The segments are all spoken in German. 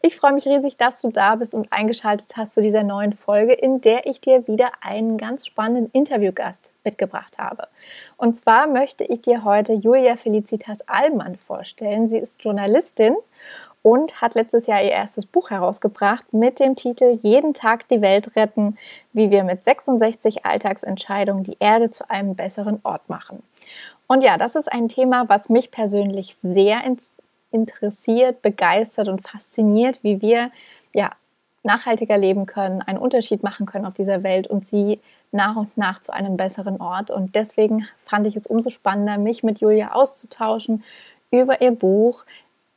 Ich freue mich riesig, dass du da bist und eingeschaltet hast zu dieser neuen Folge, in der ich dir wieder einen ganz spannenden Interviewgast mitgebracht habe. Und zwar möchte ich dir heute Julia Felicitas Allmann vorstellen. Sie ist Journalistin und hat letztes Jahr ihr erstes Buch herausgebracht mit dem Titel Jeden Tag die Welt retten, wie wir mit 66 Alltagsentscheidungen die Erde zu einem besseren Ort machen. Und ja, das ist ein Thema, was mich persönlich sehr ins interessiert, begeistert und fasziniert, wie wir ja nachhaltiger leben können, einen Unterschied machen können auf dieser Welt und sie nach und nach zu einem besseren Ort. Und deswegen fand ich es umso spannender, mich mit Julia auszutauschen über ihr Buch,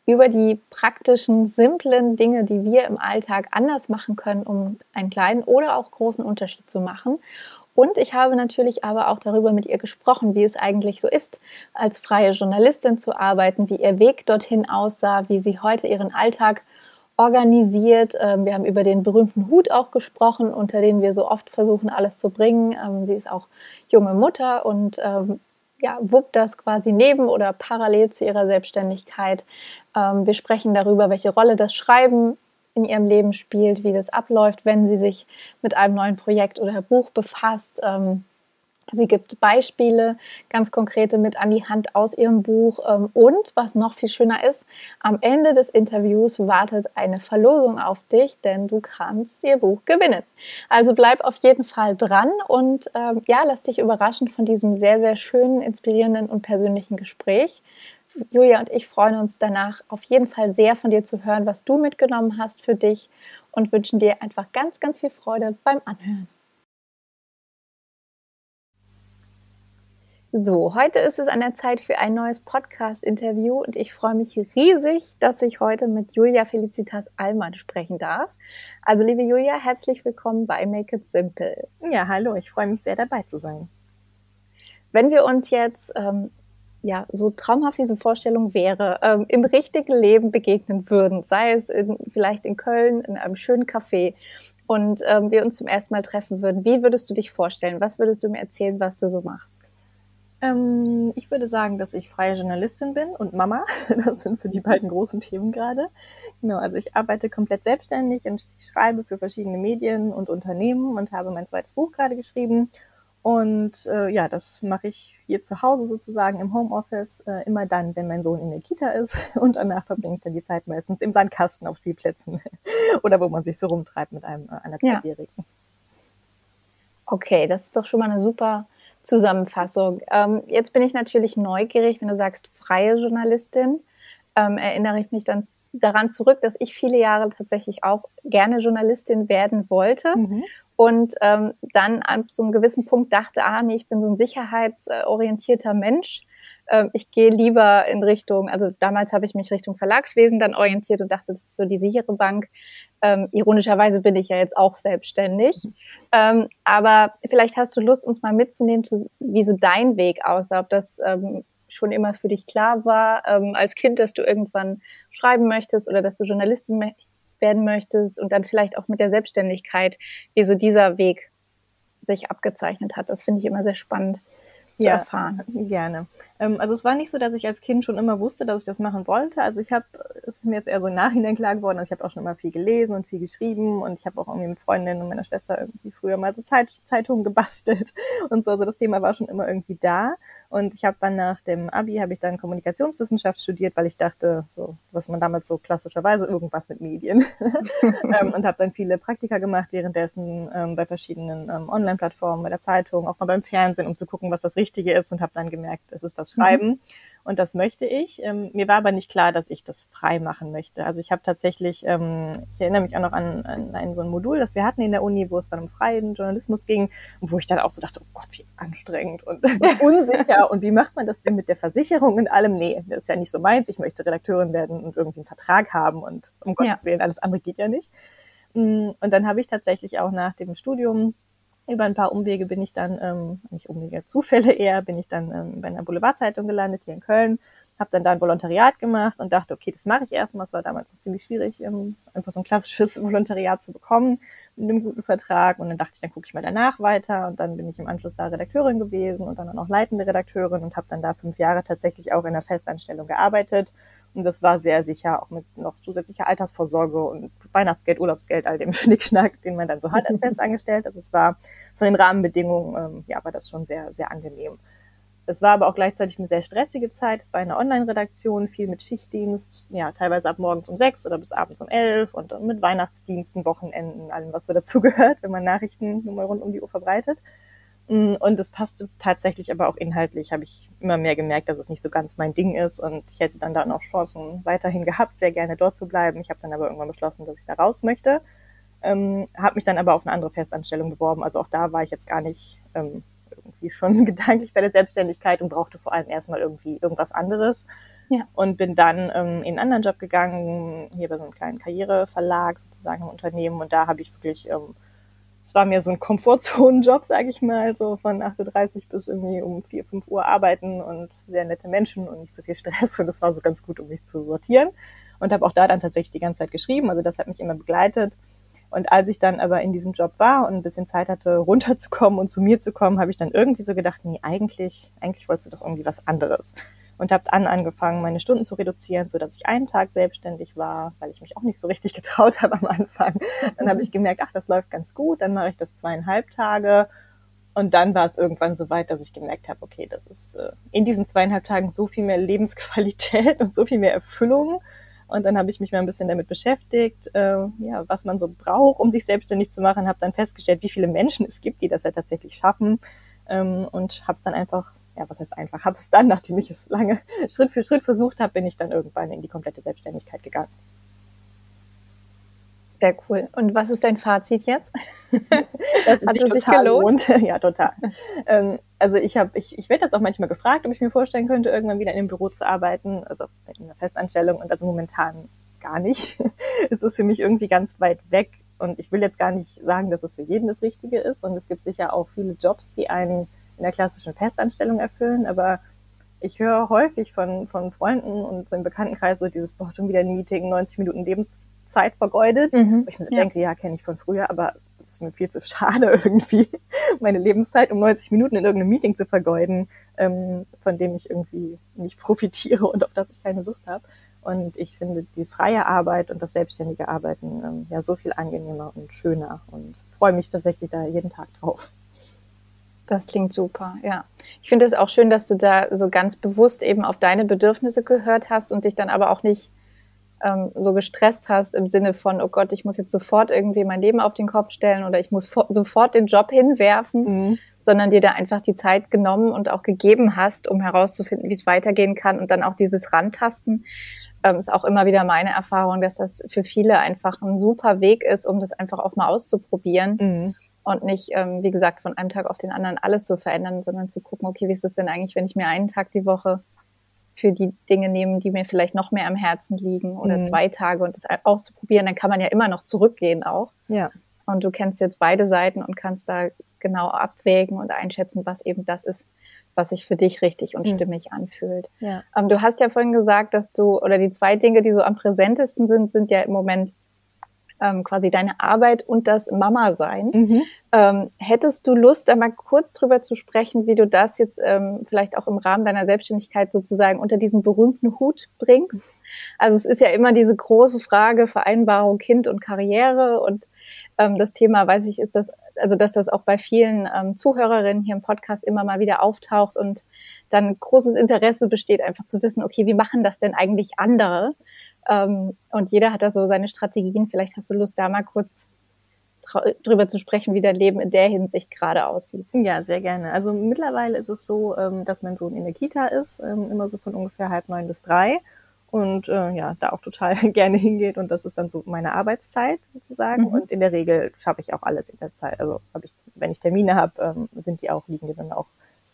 über die praktischen, simplen Dinge, die wir im Alltag anders machen können, um einen kleinen oder auch großen Unterschied zu machen. Und ich habe natürlich aber auch darüber mit ihr gesprochen, wie es eigentlich so ist, als freie Journalistin zu arbeiten, wie ihr Weg dorthin aussah, wie sie heute ihren Alltag organisiert. Ähm, wir haben über den berühmten Hut auch gesprochen, unter den wir so oft versuchen, alles zu bringen. Ähm, sie ist auch junge Mutter und ähm, ja, wuppt das quasi neben oder parallel zu ihrer Selbstständigkeit. Wir sprechen darüber, welche Rolle das Schreiben in ihrem Leben spielt, wie das abläuft, wenn sie sich mit einem neuen Projekt oder Buch befasst. Ähm, sie gibt Beispiele, ganz konkrete mit an die Hand aus ihrem Buch. Ähm, und was noch viel schöner ist, am Ende des Interviews wartet eine Verlosung auf dich, denn du kannst ihr Buch gewinnen. Also bleib auf jeden Fall dran und ähm, ja, lass dich überraschen von diesem sehr, sehr schönen, inspirierenden und persönlichen Gespräch. Julia und ich freuen uns danach auf jeden Fall sehr von dir zu hören, was du mitgenommen hast für dich und wünschen dir einfach ganz, ganz viel Freude beim Anhören. So, heute ist es an der Zeit für ein neues Podcast-Interview und ich freue mich riesig, dass ich heute mit Julia Felicitas Allmann sprechen darf. Also, liebe Julia, herzlich willkommen bei Make It Simple. Ja, hallo, ich freue mich sehr dabei zu sein. Wenn wir uns jetzt ähm, ja, so traumhaft diese Vorstellung wäre, ähm, im richtigen Leben begegnen würden, sei es in, vielleicht in Köln in einem schönen Café und ähm, wir uns zum ersten Mal treffen würden, wie würdest du dich vorstellen? Was würdest du mir erzählen, was du so machst? Ähm, ich würde sagen, dass ich freie Journalistin bin und Mama. Das sind so die beiden großen Themen gerade. Genau, also ich arbeite komplett selbstständig und ich schreibe für verschiedene Medien und Unternehmen und habe mein zweites Buch gerade geschrieben und äh, ja, das mache ich hier zu Hause sozusagen im Homeoffice äh, immer dann, wenn mein Sohn in der Kita ist. Und danach verbringe ich dann die Zeit meistens im Sandkasten auf Spielplätzen oder wo man sich so rumtreibt mit einem äh, einer Dreijährigen. Ja. Okay, das ist doch schon mal eine super Zusammenfassung. Ähm, jetzt bin ich natürlich neugierig, wenn du sagst freie Journalistin. Ähm, erinnere ich mich dann daran zurück, dass ich viele Jahre tatsächlich auch gerne Journalistin werden wollte mhm und ähm, dann an so einem gewissen Punkt dachte, ah nee, ich bin so ein sicherheitsorientierter Mensch. Ähm, ich gehe lieber in Richtung, also damals habe ich mich Richtung Verlagswesen dann orientiert und dachte, das ist so die sichere Bank. Ähm, ironischerweise bin ich ja jetzt auch selbstständig. Ähm, aber vielleicht hast du Lust, uns mal mitzunehmen, zu, wie so dein Weg aussah, ob das ähm, schon immer für dich klar war, ähm, als Kind, dass du irgendwann schreiben möchtest oder dass du Journalistin werden möchtest und dann vielleicht auch mit der Selbstständigkeit, wie so dieser Weg sich abgezeichnet hat. Das finde ich immer sehr spannend zu ja, erfahren. Gerne. Ähm, also es war nicht so, dass ich als Kind schon immer wusste, dass ich das machen wollte. Also ich habe, es ist mir jetzt eher so im Nachhinein klar geworden, also ich habe auch schon immer viel gelesen und viel geschrieben und ich habe auch irgendwie mit Freundinnen und meiner Schwester irgendwie früher mal so Zeit, Zeitungen gebastelt und so. Also das Thema war schon immer irgendwie da. Und ich habe dann nach dem Abi habe ich dann Kommunikationswissenschaft studiert, weil ich dachte, so was man damals so klassischerweise irgendwas mit Medien ähm, und habe dann viele Praktika gemacht währenddessen ähm, bei verschiedenen ähm, Online-Plattformen, bei der Zeitung, auch mal beim Fernsehen, um zu gucken, was das Richtige ist und habe dann gemerkt, es ist das schreiben. Mhm. Und das möchte ich. Ähm, mir war aber nicht klar, dass ich das frei machen möchte. Also ich habe tatsächlich, ähm, ich erinnere mich auch noch an, an ein so ein Modul, das wir hatten in der Uni, wo es dann um freien Journalismus ging und wo ich dann auch so dachte, oh Gott, wie anstrengend und unsicher und wie macht man das denn mit der Versicherung und allem? Nee, das ist ja nicht so meins. Ich möchte Redakteurin werden und irgendwie einen Vertrag haben und um Gottes ja. Willen, alles andere geht ja nicht. Mm, und dann habe ich tatsächlich auch nach dem Studium über ein paar Umwege bin ich dann, ähm, nicht Umwege, Zufälle eher, bin ich dann ähm, bei einer Boulevardzeitung gelandet hier in Köln, habe dann da ein Volontariat gemacht und dachte, okay, das mache ich erstmal. Es war damals so ziemlich schwierig, ähm, einfach so ein klassisches Volontariat zu bekommen mit einem guten Vertrag. Und dann dachte ich, dann gucke ich mal danach weiter. Und dann bin ich im Anschluss da Redakteurin gewesen und dann auch leitende Redakteurin und habe dann da fünf Jahre tatsächlich auch in der Festanstellung gearbeitet. Und das war sehr sicher, auch mit noch zusätzlicher Altersvorsorge und Weihnachtsgeld, Urlaubsgeld, all dem Schnickschnack, den man dann so hat als Festangestellt. Also es war von den Rahmenbedingungen, ähm, ja, war das schon sehr, sehr angenehm. Es war aber auch gleichzeitig eine sehr stressige Zeit. Es war eine Online-Redaktion, viel mit Schichtdienst, ja, teilweise ab morgens um sechs oder bis abends um elf und mit Weihnachtsdiensten, Wochenenden, allem, was so dazugehört, wenn man Nachrichten nur mal rund um die Uhr verbreitet. Mm, und es passte tatsächlich aber auch inhaltlich, habe ich immer mehr gemerkt, dass es nicht so ganz mein Ding ist. Und ich hätte dann da noch Chancen weiterhin gehabt, sehr gerne dort zu bleiben. Ich habe dann aber irgendwann beschlossen, dass ich da raus möchte. Ähm, habe mich dann aber auf eine andere Festanstellung beworben. Also auch da war ich jetzt gar nicht ähm, irgendwie schon gedanklich bei der Selbstständigkeit und brauchte vor allem erstmal irgendwie irgendwas anderes. Ja. Und bin dann ähm, in einen anderen Job gegangen, hier bei so einem kleinen Karriereverlag sozusagen im Unternehmen. Und da habe ich wirklich ähm, es war mir so ein Komfortzonenjob, sage ich mal, so von 8.30 Uhr bis irgendwie um 4, 5 Uhr arbeiten und sehr nette Menschen und nicht so viel Stress. Und das war so ganz gut, um mich zu sortieren. Und habe auch da dann tatsächlich die ganze Zeit geschrieben. Also das hat mich immer begleitet. Und als ich dann aber in diesem Job war und ein bisschen Zeit hatte, runterzukommen und zu mir zu kommen, habe ich dann irgendwie so gedacht, nee, eigentlich, eigentlich wolltest du doch irgendwie was anderes und habe dann angefangen, meine Stunden zu reduzieren, so dass ich einen Tag selbstständig war, weil ich mich auch nicht so richtig getraut habe am Anfang. Dann habe ich gemerkt, ach, das läuft ganz gut, dann mache ich das zweieinhalb Tage. Und dann war es irgendwann so weit, dass ich gemerkt habe, okay, das ist äh, in diesen zweieinhalb Tagen so viel mehr Lebensqualität und so viel mehr Erfüllung. Und dann habe ich mich mal ein bisschen damit beschäftigt, äh, ja, was man so braucht, um sich selbstständig zu machen. Habe dann festgestellt, wie viele Menschen es gibt, die das ja tatsächlich schaffen. Ähm, und habe es dann einfach ja, was heißt einfach, habe es dann, nachdem ich es lange Schritt für Schritt versucht habe, bin ich dann irgendwann in die komplette Selbstständigkeit gegangen. Sehr cool. Und was ist dein Fazit jetzt? Das Hat es sich gelohnt? Lohnt. Ja, total. Ähm, also ich habe, ich, ich werde jetzt auch manchmal gefragt, ob ich mir vorstellen könnte, irgendwann wieder in einem Büro zu arbeiten, also in einer Festanstellung und also momentan gar nicht. es ist für mich irgendwie ganz weit weg und ich will jetzt gar nicht sagen, dass es für jeden das Richtige ist und es gibt sicher auch viele Jobs, die einen in der klassischen Festanstellung erfüllen, aber ich höre häufig von, von Freunden und so im Bekanntenkreis so dieses, boah, schon wieder ein Meeting, 90 Minuten Lebenszeit vergeudet. Mhm. Ich mir ja. denke, ja, kenne ich von früher, aber es ist mir viel zu schade irgendwie, meine Lebenszeit um 90 Minuten in irgendeinem Meeting zu vergeuden, ähm, von dem ich irgendwie nicht profitiere und auf das ich keine Lust habe. Und ich finde die freie Arbeit und das selbstständige Arbeiten ähm, ja so viel angenehmer und schöner und freue mich tatsächlich da jeden Tag drauf. Das klingt super, ja. Ich finde es auch schön, dass du da so ganz bewusst eben auf deine Bedürfnisse gehört hast und dich dann aber auch nicht ähm, so gestresst hast im Sinne von, oh Gott, ich muss jetzt sofort irgendwie mein Leben auf den Kopf stellen oder ich muss sofort den Job hinwerfen, mhm. sondern dir da einfach die Zeit genommen und auch gegeben hast, um herauszufinden, wie es weitergehen kann und dann auch dieses Rantasten. Ähm, ist auch immer wieder meine Erfahrung, dass das für viele einfach ein super Weg ist, um das einfach auch mal auszuprobieren. Mhm und nicht, ähm, wie gesagt, von einem Tag auf den anderen alles zu verändern, sondern zu gucken, okay, wie ist es denn eigentlich, wenn ich mir einen Tag die Woche für die Dinge nehme, die mir vielleicht noch mehr am Herzen liegen oder mhm. zwei Tage und das auszuprobieren, dann kann man ja immer noch zurückgehen auch. Ja. Und du kennst jetzt beide Seiten und kannst da genau abwägen und einschätzen, was eben das ist, was sich für dich richtig und mhm. stimmig anfühlt. Ja. Ähm, du hast ja vorhin gesagt, dass du, oder die zwei Dinge, die so am präsentesten sind, sind ja im Moment ähm, quasi deine Arbeit und das Mama-Sein. Mhm. Ähm, hättest du Lust, da mal kurz drüber zu sprechen, wie du das jetzt ähm, vielleicht auch im Rahmen deiner Selbstständigkeit sozusagen unter diesen berühmten Hut bringst? Also es ist ja immer diese große Frage Vereinbarung Kind und Karriere und ähm, das Thema, weiß ich, ist das, also dass das auch bei vielen ähm, Zuhörerinnen hier im Podcast immer mal wieder auftaucht und dann großes Interesse besteht, einfach zu wissen, okay, wie machen das denn eigentlich andere? Ähm, und jeder hat da so seine Strategien. Vielleicht hast du Lust, da mal kurz drüber zu sprechen, wie dein Leben in der Hinsicht gerade aussieht. Ja, sehr gerne. Also mittlerweile ist es so, ähm, dass mein Sohn in der Kita ist, ähm, immer so von ungefähr halb neun bis drei und äh, ja, da auch total gerne hingeht und das ist dann so meine Arbeitszeit sozusagen mhm. und in der Regel schaffe ich auch alles in der Zeit. Also habe ich, wenn ich Termine habe, sind die auch liegen die dann auch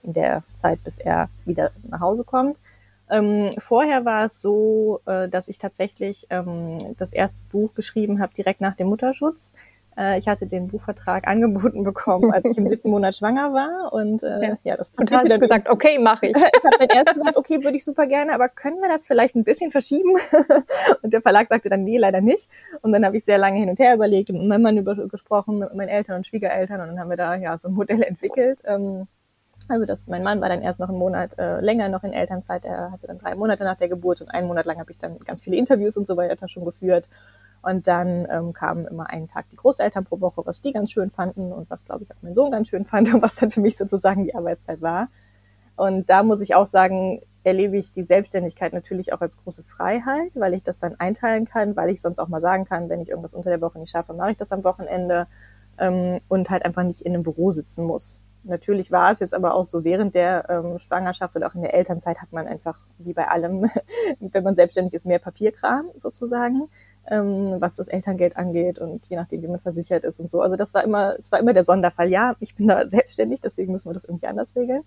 in der Zeit, bis er wieder nach Hause kommt. Ähm, vorher war es so, äh, dass ich tatsächlich ähm, das erste Buch geschrieben habe direkt nach dem Mutterschutz. Äh, ich hatte den Buchvertrag angeboten bekommen, als ich im siebten Monat schwanger war. Und äh, ja. ja, das passiert Und hast gesagt, okay, mache ich. ich habe dann erst gesagt, okay, würde ich super gerne, aber können wir das vielleicht ein bisschen verschieben? und der Verlag sagte dann, nee, leider nicht. Und dann habe ich sehr lange hin und her überlegt und mit meinem Mann über, gesprochen, mit meinen Eltern und Schwiegereltern. Und dann haben wir da ja so ein Modell entwickelt. Ähm, also das, mein Mann war dann erst noch einen Monat äh, länger noch in Elternzeit. Er hatte dann drei Monate nach der Geburt und einen Monat lang habe ich dann ganz viele Interviews und so weiter schon geführt. Und dann ähm, kamen immer einen Tag die Großeltern pro Woche, was die ganz schön fanden und was, glaube ich, auch mein Sohn ganz schön fand und was dann für mich sozusagen die Arbeitszeit war. Und da muss ich auch sagen, erlebe ich die Selbstständigkeit natürlich auch als große Freiheit, weil ich das dann einteilen kann, weil ich sonst auch mal sagen kann, wenn ich irgendwas unter der Woche nicht schaffe, mache ich das am Wochenende ähm, und halt einfach nicht in einem Büro sitzen muss. Natürlich war es jetzt aber auch so, während der ähm, Schwangerschaft oder auch in der Elternzeit hat man einfach, wie bei allem, wenn man selbstständig ist, mehr Papierkram sozusagen ähm, was das Elterngeld angeht und je nachdem, wie man versichert ist und so. Also das war immer, es war immer der Sonderfall. Ja, ich bin da selbstständig, deswegen müssen wir das irgendwie anders regeln.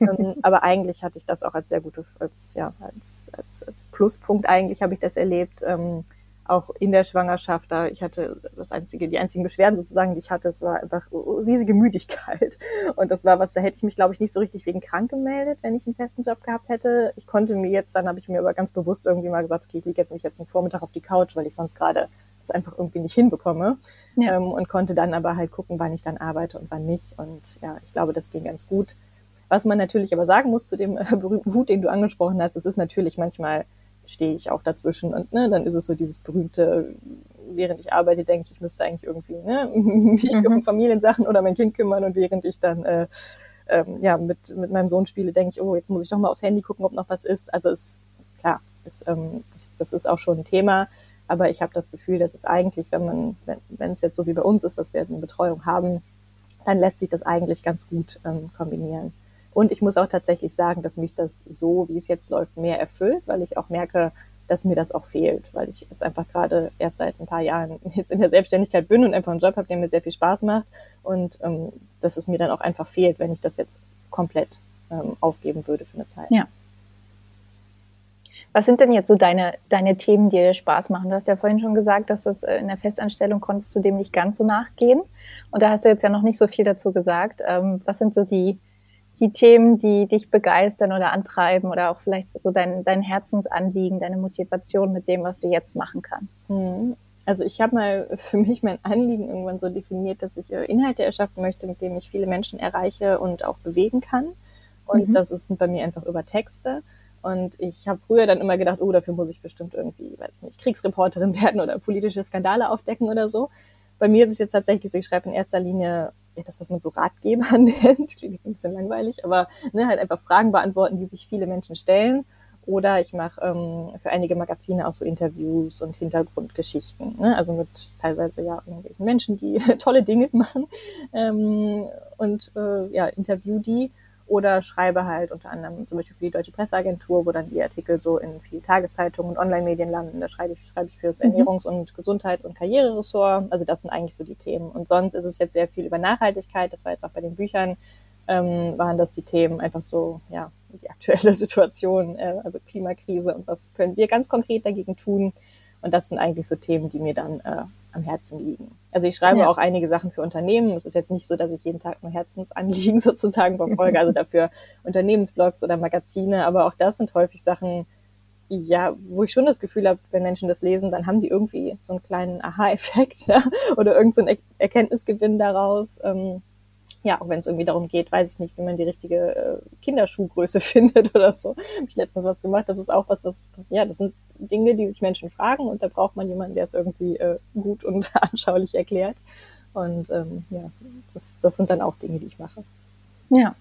ähm, aber eigentlich hatte ich das auch als sehr gute, als, ja, als, als, als Pluspunkt eigentlich habe ich das erlebt. Ähm, auch in der Schwangerschaft, da ich hatte das einzige, die einzigen Beschwerden sozusagen, die ich hatte, es war einfach riesige Müdigkeit. Und das war was, da hätte ich mich, glaube ich, nicht so richtig wegen krank gemeldet, wenn ich einen festen Job gehabt hätte. Ich konnte mir jetzt, dann habe ich mir aber ganz bewusst irgendwie mal gesagt, okay, ich lege jetzt mich jetzt einen Vormittag auf die Couch, weil ich sonst gerade das einfach irgendwie nicht hinbekomme. Ja. Ähm, und konnte dann aber halt gucken, wann ich dann arbeite und wann nicht. Und ja, ich glaube, das ging ganz gut. Was man natürlich aber sagen muss zu dem äh, berühmten Hut, den du angesprochen hast, es ist natürlich manchmal stehe ich auch dazwischen und ne, dann ist es so dieses berühmte, während ich arbeite, denke ich, ich müsste eigentlich irgendwie ne, mich mhm. um Familiensachen oder mein Kind kümmern und während ich dann äh, ähm, ja mit, mit meinem Sohn spiele, denke ich, oh, jetzt muss ich doch mal aufs Handy gucken, ob noch was ist. Also es klar, es, ähm, das, das ist auch schon ein Thema, aber ich habe das Gefühl, dass es eigentlich, wenn man, wenn, wenn es jetzt so wie bei uns ist, dass wir eine Betreuung haben, dann lässt sich das eigentlich ganz gut ähm, kombinieren. Und ich muss auch tatsächlich sagen, dass mich das so, wie es jetzt läuft, mehr erfüllt, weil ich auch merke, dass mir das auch fehlt, weil ich jetzt einfach gerade erst seit ein paar Jahren jetzt in der Selbstständigkeit bin und einfach einen Job habe, der mir sehr viel Spaß macht und ähm, dass es mir dann auch einfach fehlt, wenn ich das jetzt komplett ähm, aufgeben würde für eine Zeit. Ja. Was sind denn jetzt so deine, deine Themen, die dir Spaß machen? Du hast ja vorhin schon gesagt, dass das äh, in der Festanstellung konntest du dem nicht ganz so nachgehen. Und da hast du jetzt ja noch nicht so viel dazu gesagt. Ähm, was sind so die, die Themen, die dich begeistern oder antreiben oder auch vielleicht so dein, dein Herzensanliegen, deine Motivation mit dem, was du jetzt machen kannst? Mhm. Also ich habe mal für mich mein Anliegen irgendwann so definiert, dass ich äh, Inhalte erschaffen möchte, mit denen ich viele Menschen erreiche und auch bewegen kann. Und mhm. das ist bei mir einfach über Texte. Und ich habe früher dann immer gedacht, oh, dafür muss ich bestimmt irgendwie, weiß nicht, Kriegsreporterin werden oder politische Skandale aufdecken oder so. Bei mir ist es jetzt tatsächlich so, ich schreibe in erster Linie ja, das, was man so Ratgeber nennt, klingt ein bisschen langweilig, aber ne, halt einfach Fragen beantworten, die sich viele Menschen stellen. Oder ich mache ähm, für einige Magazine auch so Interviews und Hintergrundgeschichten. Ne? Also mit teilweise ja irgendwelchen Menschen, die tolle Dinge machen. Ähm, und äh, ja, interview die oder schreibe halt unter anderem zum Beispiel für die Deutsche Presseagentur, wo dann die Artikel so in vielen Tageszeitungen und Online-Medien landen. Da schreibe ich, schreibe ich für das mhm. Ernährungs- und Gesundheits- und Karriereressort. Also das sind eigentlich so die Themen. Und sonst ist es jetzt sehr viel über Nachhaltigkeit. Das war jetzt auch bei den Büchern, ähm, waren das die Themen einfach so, ja, die aktuelle Situation, äh, also Klimakrise und was können wir ganz konkret dagegen tun. Und das sind eigentlich so Themen, die mir dann äh, am Herzen liegen. Also ich schreibe ja. auch einige Sachen für Unternehmen. Es ist jetzt nicht so, dass ich jeden Tag nur Herzensanliegen sozusagen verfolge, also dafür Unternehmensblogs oder Magazine, aber auch das sind häufig Sachen, ja, wo ich schon das Gefühl habe, wenn Menschen das lesen, dann haben die irgendwie so einen kleinen Aha-Effekt ja? oder irgendeinen so er Erkenntnisgewinn daraus. Ähm, ja, auch wenn es irgendwie darum geht, weiß ich nicht, wie man die richtige äh, Kinderschuhgröße findet oder so. Habe ich letztens was gemacht. Das ist auch was, was, ja, das sind Dinge, die sich Menschen fragen und da braucht man jemanden, der es irgendwie äh, gut und anschaulich erklärt. Und ähm, ja, das, das sind dann auch Dinge, die ich mache. Ja,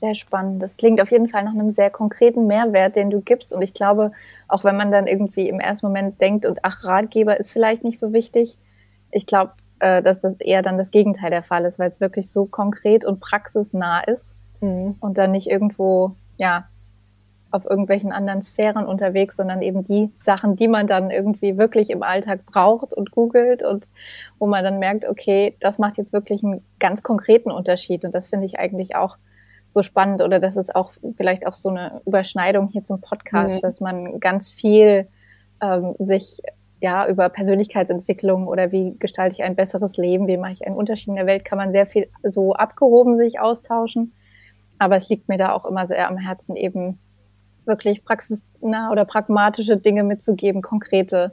sehr spannend. Das klingt auf jeden Fall nach einem sehr konkreten Mehrwert, den du gibst. Und ich glaube, auch wenn man dann irgendwie im ersten Moment denkt, und ach, Ratgeber ist vielleicht nicht so wichtig, ich glaube, äh, dass das eher dann das Gegenteil der Fall ist, weil es wirklich so konkret und praxisnah ist mhm. und dann nicht irgendwo, ja, auf irgendwelchen anderen Sphären unterwegs, sondern eben die Sachen, die man dann irgendwie wirklich im Alltag braucht und googelt und wo man dann merkt, okay, das macht jetzt wirklich einen ganz konkreten Unterschied. Und das finde ich eigentlich auch so spannend oder das ist auch vielleicht auch so eine Überschneidung hier zum Podcast, mhm. dass man ganz viel ähm, sich ja, über Persönlichkeitsentwicklung oder wie gestalte ich ein besseres Leben, wie mache ich einen Unterschied in der Welt, kann man sehr viel so abgehoben sich austauschen. Aber es liegt mir da auch immer sehr am Herzen, eben wirklich praxisnah oder pragmatische Dinge mitzugeben, konkrete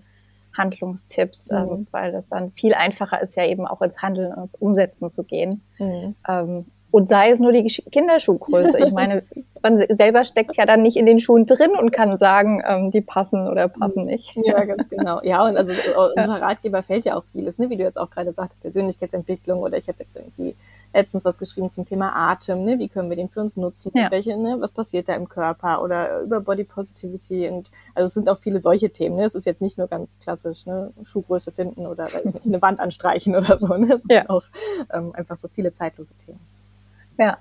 Handlungstipps, mhm. ähm, weil das dann viel einfacher ist, ja eben auch ins Handeln und ins Umsetzen zu gehen. Mhm. Ähm, und sei es nur die Kinderschuhgröße. Ich meine, man selber steckt ja dann nicht in den Schuhen drin und kann sagen, ähm, die passen oder passen nicht. Ja, ganz genau. Ja, und also unser Ratgeber fällt ja auch vieles, ne? wie du jetzt auch gerade sagtest, Persönlichkeitsentwicklung oder ich habe jetzt irgendwie letztens was geschrieben zum Thema Atem, ne? wie können wir den für uns nutzen, ja. welche, ne? was passiert da im Körper oder über Body Positivity und also es sind auch viele solche Themen. Ne? Es ist jetzt nicht nur ganz klassisch, ne? Schuhgröße finden oder nicht, eine Wand anstreichen oder so. Ne? Es sind ja. auch ähm, einfach so viele zeitlose Themen. Ja.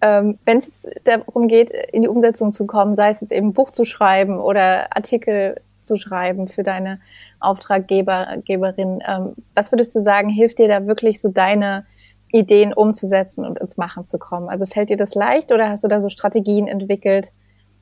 Ähm, Wenn es darum geht, in die Umsetzung zu kommen, sei es jetzt eben ein Buch zu schreiben oder Artikel zu schreiben für deine Auftraggeberin, ähm, was würdest du sagen, hilft dir da wirklich so deine Ideen umzusetzen und ins Machen zu kommen? Also fällt dir das leicht oder hast du da so Strategien entwickelt,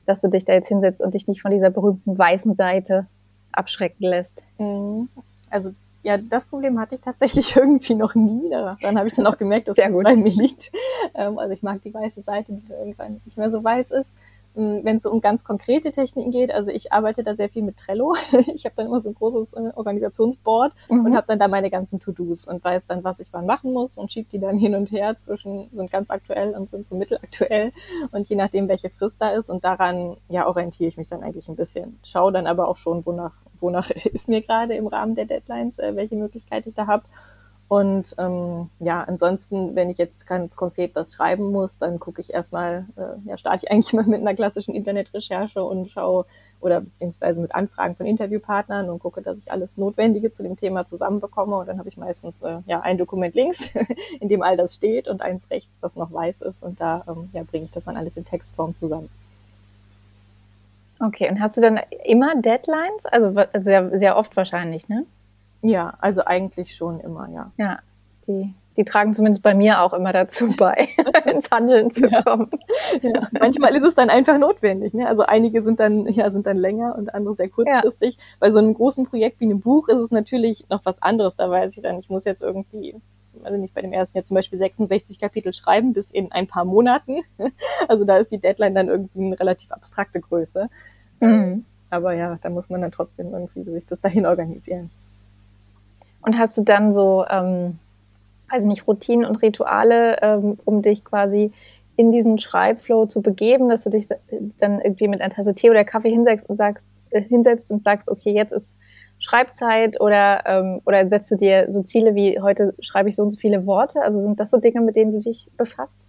dass du dich da jetzt hinsetzt und dich nicht von dieser berühmten weißen Seite abschrecken lässt? Mhm. Also ja, das Problem hatte ich tatsächlich irgendwie noch nie. Dann habe ich dann auch gemerkt, dass es bei mir liegt. Ähm, also ich mag die weiße Seite, die irgendwann nicht mehr so weiß ist. Ähm, wenn es so um ganz konkrete Techniken geht, also ich arbeite da sehr viel mit Trello. Ich habe dann immer so ein großes äh, Organisationsboard mhm. und habe dann da meine ganzen To-Dos und weiß dann, was ich wann machen muss und schiebe die dann hin und her zwischen sind ganz aktuell und sind so mittelaktuell und je nachdem, welche Frist da ist und daran ja orientiere ich mich dann eigentlich ein bisschen. Schaue dann aber auch schon, wonach, wonach ist mir gerade im Rahmen der Deadlines, äh, welche Möglichkeit ich da habe und ähm, ja, ansonsten, wenn ich jetzt ganz konkret was schreiben muss, dann gucke ich erstmal, äh, ja, starte ich eigentlich mal mit einer klassischen Internetrecherche und schaue oder beziehungsweise mit Anfragen von Interviewpartnern und gucke, dass ich alles Notwendige zu dem Thema zusammenbekomme. Und dann habe ich meistens äh, ja ein Dokument links, in dem all das steht und eins rechts, das noch weiß ist. Und da ähm, ja, bringe ich das dann alles in Textform zusammen. Okay, und hast du dann immer Deadlines? Also sehr, sehr oft wahrscheinlich, ne? Ja, also eigentlich schon immer, ja. Ja, die, die tragen zumindest bei mir auch immer dazu bei, ins Handeln zu kommen. Ja. Manchmal ist es dann einfach notwendig. Ne? Also einige sind dann, ja, sind dann länger und andere sehr kurzfristig. Ja. Bei so einem großen Projekt wie einem Buch ist es natürlich noch was anderes. Da weiß ich dann, ich muss jetzt irgendwie also nicht bei dem ersten jetzt zum Beispiel 66 Kapitel schreiben bis in ein paar Monaten. Also da ist die Deadline dann irgendwie eine relativ abstrakte Größe. Mhm. Aber ja, da muss man dann trotzdem irgendwie sich das dahin organisieren. Und hast du dann so, ähm, also nicht Routinen und Rituale, ähm, um dich quasi in diesen Schreibflow zu begeben, dass du dich dann irgendwie mit einer Tasse Tee oder Kaffee hinsetzt und sagst, äh, hinsetzt und sagst, okay, jetzt ist Schreibzeit oder, ähm, oder setzt du dir so Ziele wie heute schreibe ich so und so viele Worte? Also sind das so Dinge, mit denen du dich befasst?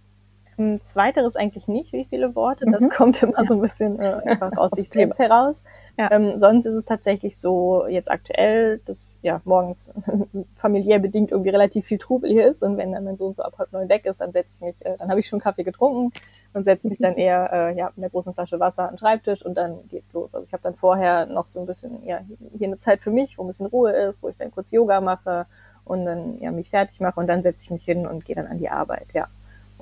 Zweiteres eigentlich nicht, wie viele Worte. Das mhm. kommt immer ja. so ein bisschen äh, einfach aus sich selbst heraus. Ja. Ähm, sonst ist es tatsächlich so, jetzt aktuell, dass ja morgens familiär bedingt irgendwie relativ viel Trubel hier ist und wenn dann mein Sohn so ab halb neun weg ist, dann setze ich mich, äh, dann habe ich schon Kaffee getrunken und setze mich dann mhm. eher äh, ja, mit einer großen Flasche Wasser an den Schreibtisch und dann geht's los. Also ich habe dann vorher noch so ein bisschen, ja, hier eine Zeit für mich, wo ein bisschen Ruhe ist, wo ich dann kurz Yoga mache und dann ja mich fertig mache und dann setze ich mich hin und gehe dann an die Arbeit, ja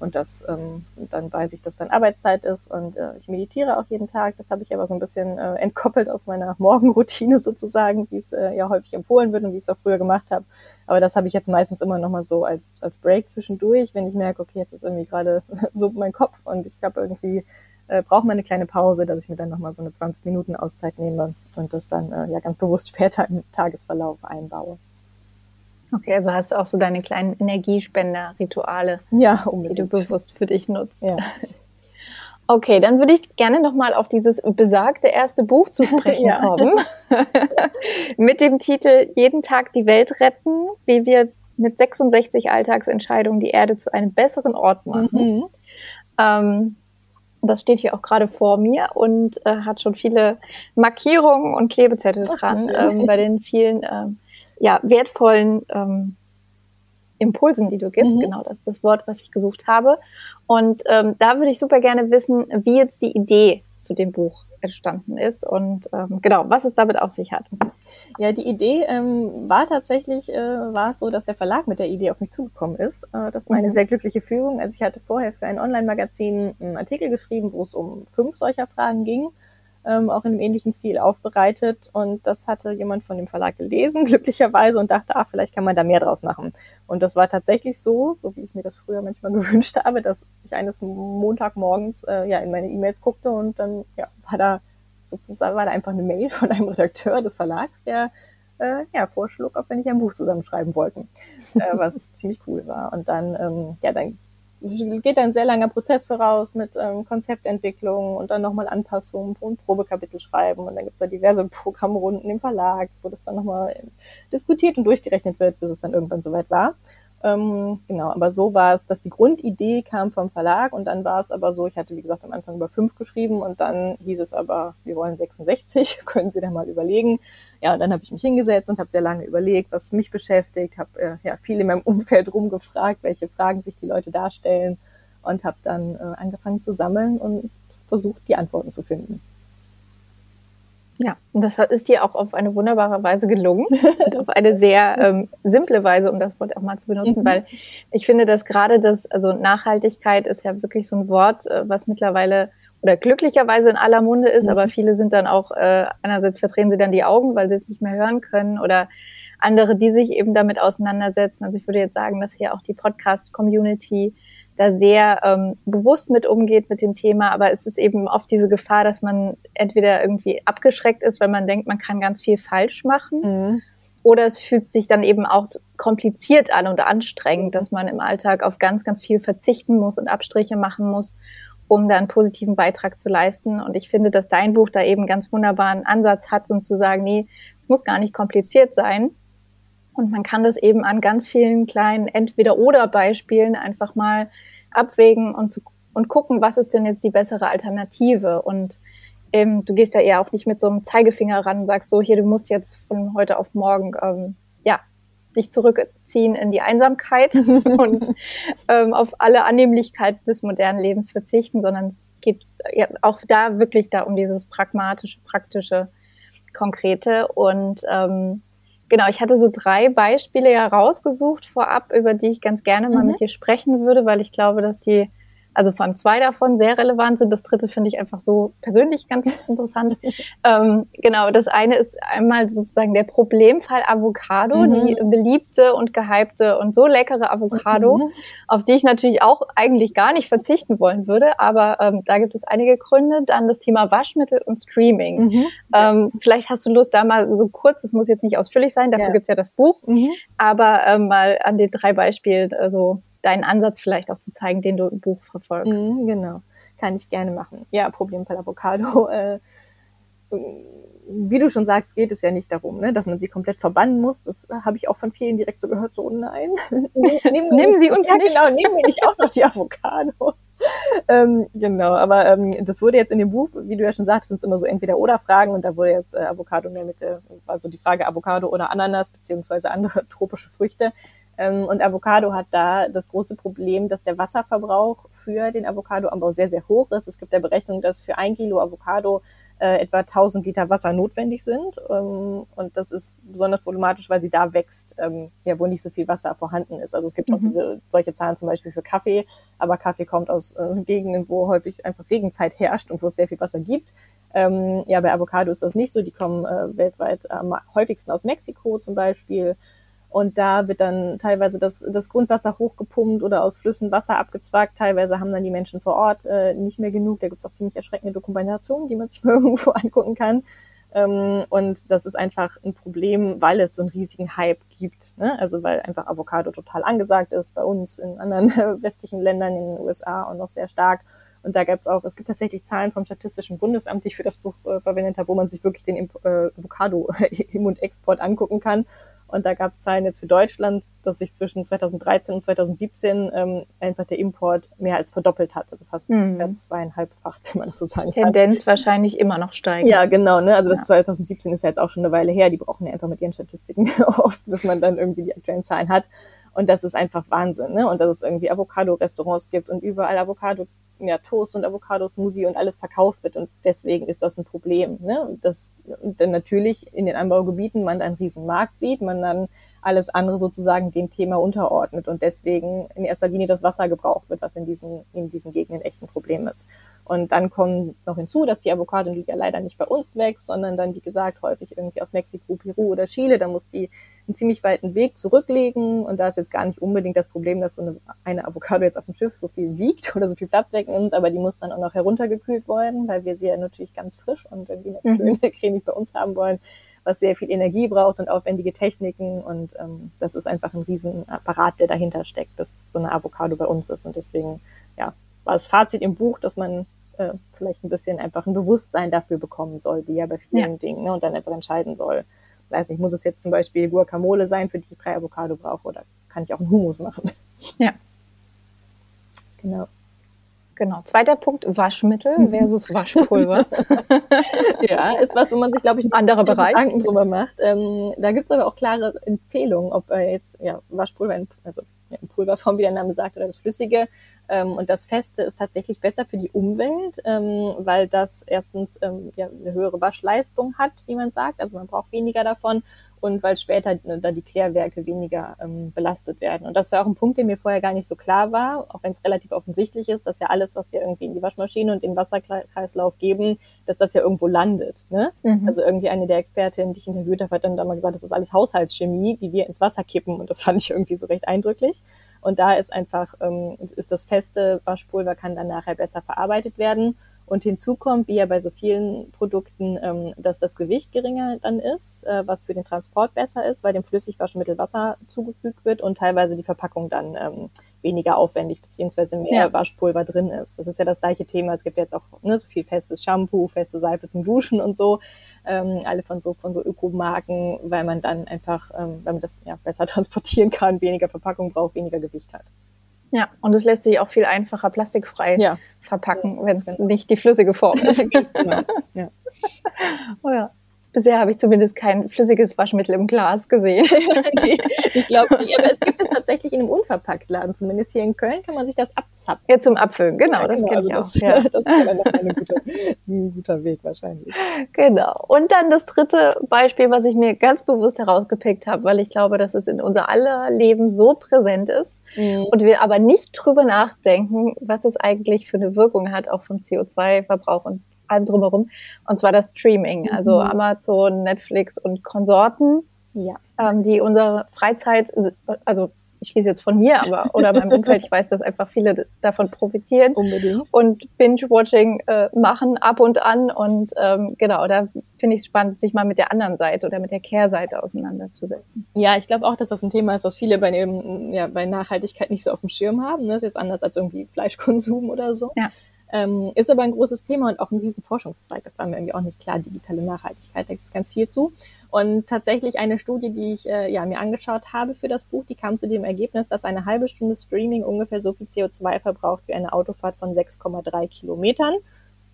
und das ähm, dann weiß ich, dass dann Arbeitszeit ist und äh, ich meditiere auch jeden Tag. Das habe ich aber so ein bisschen äh, entkoppelt aus meiner Morgenroutine sozusagen, wie es äh, ja häufig empfohlen wird und wie ich es auch früher gemacht habe. Aber das habe ich jetzt meistens immer noch mal so als als Break zwischendurch, wenn ich merke, okay, jetzt ist irgendwie gerade so mein Kopf und ich habe irgendwie äh, brauche mal eine kleine Pause, dass ich mir dann noch mal so eine 20 Minuten Auszeit nehme und das dann äh, ja ganz bewusst später im Tagesverlauf einbaue. Okay, also hast du auch so deine kleinen Energiespender-Rituale, ja, die du bewusst für dich nutzt. Ja. Okay, dann würde ich gerne nochmal auf dieses besagte erste Buch zu sprechen ja. kommen. mit dem Titel Jeden Tag die Welt retten, wie wir mit 66 Alltagsentscheidungen die Erde zu einem besseren Ort machen. Mhm. Ähm, das steht hier auch gerade vor mir und äh, hat schon viele Markierungen und Klebezettel Ach, dran ähm, bei den vielen ähm, ja, wertvollen ähm, Impulsen, die du gibst. Mhm. Genau, das ist das Wort, was ich gesucht habe. Und ähm, da würde ich super gerne wissen, wie jetzt die Idee zu dem Buch entstanden ist und ähm, genau, was es damit auf sich hat. Ja, die Idee ähm, war tatsächlich, äh, war es so, dass der Verlag mit der Idee auf mich zugekommen ist. Äh, das war eine mhm. sehr glückliche Führung. Also ich hatte vorher für ein Online-Magazin einen Artikel geschrieben, wo es um fünf solcher Fragen ging ähm, auch in einem ähnlichen Stil aufbereitet. Und das hatte jemand von dem Verlag gelesen, glücklicherweise, und dachte, ah, vielleicht kann man da mehr draus machen. Und das war tatsächlich so, so wie ich mir das früher manchmal gewünscht habe, dass ich eines Montagmorgens äh, ja in meine E-Mails guckte und dann ja, war da sozusagen war da einfach eine Mail von einem Redakteur des Verlags, der äh, ja, vorschlug, ob wir nicht ein Buch zusammenschreiben wollten, äh, was ziemlich cool war. Und dann, ähm, ja, dann geht ein sehr langer Prozess voraus mit ähm, Konzeptentwicklung und dann nochmal Anpassungen und Probekapitel schreiben. Und dann gibt's da diverse Programmrunden im Verlag, wo das dann nochmal diskutiert und durchgerechnet wird, bis es dann irgendwann soweit war. Ähm, genau, aber so war es, dass die Grundidee kam vom Verlag und dann war es aber so, ich hatte wie gesagt am Anfang über fünf geschrieben und dann hieß es aber, wir wollen 66, können Sie da mal überlegen. Ja, und dann habe ich mich hingesetzt und habe sehr lange überlegt, was mich beschäftigt, habe äh, ja viel in meinem Umfeld rumgefragt, welche Fragen sich die Leute darstellen und habe dann äh, angefangen zu sammeln und versucht, die Antworten zu finden. Ja, und das ist dir auch auf eine wunderbare Weise gelungen. und auf eine sehr ähm, simple Weise, um das Wort auch mal zu benutzen, mhm. weil ich finde, dass gerade das, also Nachhaltigkeit ist ja wirklich so ein Wort, äh, was mittlerweile oder glücklicherweise in aller Munde ist, mhm. aber viele sind dann auch, äh, einerseits verdrehen sie dann die Augen, weil sie es nicht mehr hören können oder andere, die sich eben damit auseinandersetzen. Also ich würde jetzt sagen, dass hier auch die Podcast-Community da sehr ähm, bewusst mit umgeht mit dem Thema, aber es ist eben oft diese Gefahr, dass man entweder irgendwie abgeschreckt ist, weil man denkt, man kann ganz viel falsch machen, mhm. oder es fühlt sich dann eben auch kompliziert an und anstrengend, dass man im Alltag auf ganz, ganz viel verzichten muss und Abstriche machen muss, um da einen positiven Beitrag zu leisten. Und ich finde, dass dein Buch da eben ganz wunderbaren Ansatz hat, und zu sagen, nee, es muss gar nicht kompliziert sein. Und man kann das eben an ganz vielen kleinen Entweder-Oder-Beispielen einfach mal abwägen und, zu, und gucken, was ist denn jetzt die bessere Alternative. Und ähm, du gehst ja eher auch nicht mit so einem Zeigefinger ran und sagst so, hier, du musst jetzt von heute auf morgen, ähm, ja, dich zurückziehen in die Einsamkeit und ähm, auf alle Annehmlichkeiten des modernen Lebens verzichten, sondern es geht ja auch da wirklich da um dieses pragmatische, praktische, konkrete und ähm, Genau, ich hatte so drei Beispiele ja rausgesucht vorab, über die ich ganz gerne mal mhm. mit dir sprechen würde, weil ich glaube, dass die also vor allem zwei davon sehr relevant sind. Das dritte finde ich einfach so persönlich ganz interessant. ähm, genau, das eine ist einmal sozusagen der Problemfall Avocado, mhm. die beliebte und gehypte und so leckere Avocado, mhm. auf die ich natürlich auch eigentlich gar nicht verzichten wollen würde. Aber ähm, da gibt es einige Gründe. Dann das Thema Waschmittel und Streaming. Mhm. Ähm, vielleicht hast du Lust, da mal so kurz, das muss jetzt nicht ausführlich sein, dafür ja. gibt's ja das Buch, mhm. aber ähm, mal an den drei Beispielen äh, so deinen Ansatz vielleicht auch zu zeigen, den du im Buch verfolgst. Mhm, genau, kann ich gerne machen. Ja, Problemfall Avocado. Äh, wie du schon sagst, geht es ja nicht darum, ne, dass man sie komplett verbannen muss. Das habe ich auch von vielen direkt so gehört, so nein. nehmen, nehmen Sie uns ja, nicht. Genau, nehmen wir nicht auch noch die Avocado. ähm, genau, aber ähm, das wurde jetzt in dem Buch, wie du ja schon sagst, sind es immer so entweder oder Fragen und da wurde jetzt äh, Avocado mehr mit, äh, also die Frage Avocado oder Ananas beziehungsweise andere tropische Früchte. Ähm, und Avocado hat da das große Problem, dass der Wasserverbrauch für den Avocadoanbau sehr, sehr hoch ist. Es gibt der Berechnung, dass für ein Kilo Avocado äh, etwa 1000 Liter Wasser notwendig sind. Ähm, und das ist besonders problematisch, weil sie da wächst, ähm, ja, wo nicht so viel Wasser vorhanden ist. Also es gibt mhm. auch diese, solche Zahlen zum Beispiel für Kaffee, aber Kaffee kommt aus äh, Gegenden, wo häufig einfach Regenzeit herrscht und wo es sehr viel Wasser gibt. Ähm, ja, bei Avocado ist das nicht so. Die kommen äh, weltweit am häufigsten aus Mexiko zum Beispiel. Und da wird dann teilweise das, das Grundwasser hochgepumpt oder aus Flüssen Wasser abgezwackt. Teilweise haben dann die Menschen vor Ort äh, nicht mehr genug. Da gibt's auch ziemlich erschreckende Dokumentationen, die man sich mal irgendwo angucken kann. Ähm, und das ist einfach ein Problem, weil es so einen riesigen Hype gibt. Ne? Also weil einfach Avocado total angesagt ist, bei uns in anderen westlichen Ländern, in den USA auch noch sehr stark. Und da gab es auch, es gibt tatsächlich Zahlen vom Statistischen Bundesamt, die ich für das Buch äh, verwendet habe, wo man sich wirklich den äh, Avocado-Im- und Export angucken kann. Und da gab es Zahlen jetzt für Deutschland, dass sich zwischen 2013 und 2017 ähm, einfach der Import mehr als verdoppelt hat, also fast mhm. zweieinhalbfacht, wenn man das so sagen kann. Tendenz wahrscheinlich immer noch steigen. Ja, genau. Ne? Also das ja. 2017 ist ja jetzt auch schon eine Weile her. Die brauchen ja einfach mit ihren Statistiken oft, bis man dann irgendwie die aktuellen Zahlen hat. Und das ist einfach Wahnsinn. Ne? Und dass es irgendwie Avocado-Restaurants gibt und überall Avocado ja, Toast und Avocado-Smoothie und alles verkauft wird. Und deswegen ist das ein Problem. Ne? Das, denn natürlich in den Anbaugebieten man einen riesen Markt sieht, man dann alles andere sozusagen dem Thema unterordnet und deswegen in erster Linie das Wasser gebraucht wird, was in diesen, in diesen Gegenden echt ein Problem ist. Und dann kommt noch hinzu, dass die Avocado ja leider nicht bei uns wächst, sondern dann, wie gesagt, häufig irgendwie aus Mexiko, Peru oder Chile. Da muss die einen ziemlich weiten Weg zurücklegen. Und da ist jetzt gar nicht unbedingt das Problem, dass so eine, eine Avocado jetzt auf dem Schiff so viel wiegt oder so viel Platz wegnimmt, aber die muss dann auch noch heruntergekühlt werden, weil wir sie ja natürlich ganz frisch und irgendwie mhm. schön cremig bei uns haben wollen, was sehr viel Energie braucht und aufwendige Techniken. Und ähm, das ist einfach ein Riesenapparat, der dahinter steckt, dass so eine Avocado bei uns ist. Und deswegen, ja, war das Fazit im Buch, dass man äh, vielleicht ein bisschen einfach ein Bewusstsein dafür bekommen soll, wie ja bei vielen ja. Dingen, ne, und dann einfach entscheiden soll. Weiß nicht, muss es jetzt zum Beispiel Guacamole sein, für die ich drei Avocado brauche, oder kann ich auch einen Hummus machen? Ja. Genau. Genau. Zweiter Punkt, Waschmittel versus Waschpulver. ja, ist was, wo man sich, glaube ich, andere Bereich Gedanken drüber macht. Ähm, da gibt es aber auch klare Empfehlungen, ob äh, jetzt ja, Waschpulver, in, also in Pulverform, wie der Name sagt, oder das Flüssige ähm, und das Feste ist tatsächlich besser für die Umwelt, ähm, weil das erstens ähm, ja, eine höhere Waschleistung hat, wie man sagt. Also man braucht weniger davon und weil später äh, da die Klärwerke weniger ähm, belastet werden. Und das war auch ein Punkt, der mir vorher gar nicht so klar war, auch wenn es relativ offensichtlich ist, dass ja alles, was wir irgendwie in die Waschmaschine und den Wasserkreislauf geben, dass das ja irgendwo landet. Ne? Mhm. Also irgendwie eine der Expertinnen, die ich interviewt habe, hat dann da mal gesagt, das ist alles Haushaltschemie, die wir ins Wasser kippen. Und das fand ich irgendwie so recht eindrücklich. Und da ist einfach, ähm, ist das feste Waschpulver kann dann nachher besser verarbeitet werden. Und hinzu kommt, wie ja bei so vielen Produkten, ähm, dass das Gewicht geringer dann ist, äh, was für den Transport besser ist, weil dem Flüssigwaschmittel Wasser zugefügt wird und teilweise die Verpackung dann ähm, weniger aufwendig beziehungsweise mehr ja. Waschpulver drin ist. Das ist ja das gleiche Thema. Es gibt jetzt auch ne, so viel festes Shampoo, feste Seife zum Duschen und so, ähm, alle von so von so Ökomarken, weil man dann einfach, ähm, weil man das ja, besser transportieren kann, weniger Verpackung braucht, weniger Gewicht hat. Ja, und es lässt sich auch viel einfacher plastikfrei ja. verpacken, wenn es genau. nicht die flüssige Form ist. genau. ja. Oh ja. Bisher habe ich zumindest kein flüssiges Waschmittel im Glas gesehen. nee, ich glaube nicht, aber es gibt es tatsächlich in einem Unverpacktladen. Zumindest hier in Köln kann man sich das abzapfen. Ja, zum Abfüllen, genau, ja, das genau, kenne also ich auch. Das, ja. das ist dann gute, ein guter Weg wahrscheinlich. Genau. Und dann das dritte Beispiel, was ich mir ganz bewusst herausgepickt habe, weil ich glaube, dass es in unser aller Leben so präsent ist mhm. und wir aber nicht drüber nachdenken, was es eigentlich für eine Wirkung hat, auch vom CO2-Verbrauch und allem drumherum. Und zwar das Streaming, also mhm. Amazon, Netflix und Konsorten, ja. ähm, die unsere Freizeit, also ich schließe jetzt von mir, aber oder meinem Umfeld, ich weiß, dass einfach viele davon profitieren Unbedingt. und Binge-Watching äh, machen ab und an und ähm, genau, da finde ich es spannend, sich mal mit der anderen Seite oder mit der Kehrseite auseinanderzusetzen. Ja, ich glaube auch, dass das ein Thema ist, was viele bei, dem, ja, bei Nachhaltigkeit nicht so auf dem Schirm haben. Das ist jetzt anders als irgendwie Fleischkonsum oder so. Ja. Ähm, ist aber ein großes Thema und auch ein riesen Forschungszweig. Das war mir irgendwie auch nicht klar, digitale Nachhaltigkeit, da gibt es ganz viel zu. Und tatsächlich eine Studie, die ich äh, ja, mir angeschaut habe für das Buch, die kam zu dem Ergebnis, dass eine halbe Stunde Streaming ungefähr so viel CO2 verbraucht wie eine Autofahrt von 6,3 Kilometern.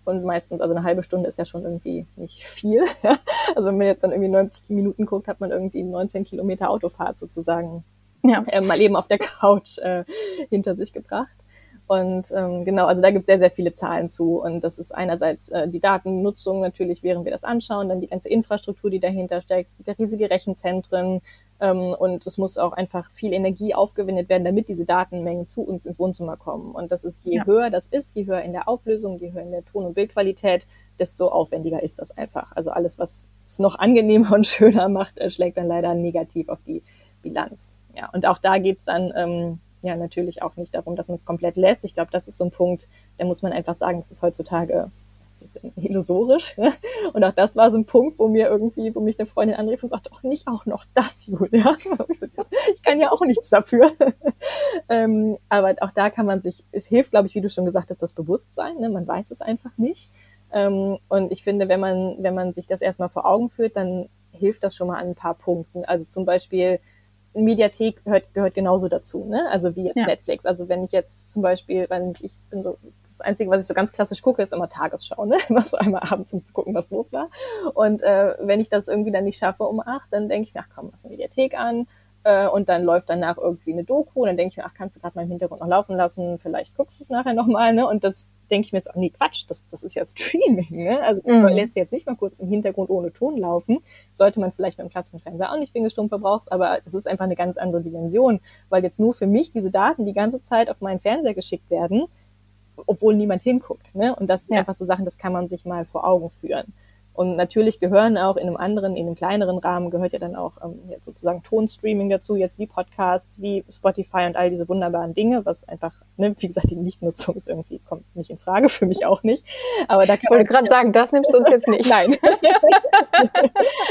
Und meistens, also eine halbe Stunde ist ja schon irgendwie nicht viel. also wenn man jetzt dann irgendwie 90 Minuten guckt, hat man irgendwie 19 Kilometer Autofahrt sozusagen ja. äh, mal eben auf der Couch äh, hinter sich gebracht. Und ähm, genau, also da gibt es sehr, sehr viele Zahlen zu. Und das ist einerseits äh, die Datennutzung natürlich, während wir das anschauen, dann die ganze Infrastruktur, die dahinter steckt, ja riesige Rechenzentren ähm, und es muss auch einfach viel Energie aufgewendet werden, damit diese Datenmengen zu uns ins Wohnzimmer kommen. Und das ist, je ja. höher das ist, je höher in der Auflösung, je höher in der Ton- und Bildqualität, desto aufwendiger ist das einfach. Also alles, was es noch angenehmer und schöner macht, äh, schlägt dann leider negativ auf die Bilanz. Ja, und auch da geht's dann ähm, ja natürlich auch nicht darum, dass man es komplett lässt. Ich glaube, das ist so ein Punkt, da muss man einfach sagen, das ist heutzutage das ist illusorisch. Und auch das war so ein Punkt, wo mir irgendwie, wo mich eine Freundin anrief und sagt, doch nicht auch noch das, Julia. Ich kann ja auch nichts dafür. Ähm, aber auch da kann man sich, es hilft, glaube ich, wie du schon gesagt hast, das Bewusstsein. Ne? Man weiß es einfach nicht. Ähm, und ich finde, wenn man, wenn man sich das erstmal vor Augen führt, dann hilft das schon mal an ein paar Punkten. Also zum Beispiel, Mediathek gehört, gehört genauso dazu, ne? Also wie ja. Netflix. Also wenn ich jetzt zum Beispiel, wenn ich, ich bin so, das Einzige, was ich so ganz klassisch gucke, ist immer Tagesschau, ne? Immer so einmal abends, um zu gucken, was los war. Und äh, wenn ich das irgendwie dann nicht schaffe um acht, dann denke ich mir, ach komm, mach eine Mediathek an, äh, und dann läuft danach irgendwie eine Doku und dann denke ich mir, ach, kannst du gerade mal im Hintergrund noch laufen lassen, vielleicht guckst du es nachher nochmal, ne? Und das denke ich mir jetzt, auch, nee, Quatsch, das, das ist ja Streaming, ne? Also mhm. man lässt jetzt nicht mal kurz im Hintergrund ohne Ton laufen. Sollte man vielleicht beim klassischen Fernseher auch nicht, wenn du Stumm verbrauchst, aber es ist einfach eine ganz andere Dimension, weil jetzt nur für mich diese Daten die ganze Zeit auf meinen Fernseher geschickt werden, obwohl niemand hinguckt. Ne? Und das sind ja. einfach so Sachen, das kann man sich mal vor Augen führen. Und natürlich gehören auch in einem anderen, in einem kleineren Rahmen gehört ja dann auch ähm, jetzt sozusagen Tonstreaming dazu, jetzt wie Podcasts, wie Spotify und all diese wunderbaren Dinge, was einfach, ne, wie gesagt, die Nichtnutzung ist irgendwie, kommt nicht in Frage, für mich auch nicht. Aber da kann ich wollte gerade sagen, das nimmst du uns jetzt nicht. Nein.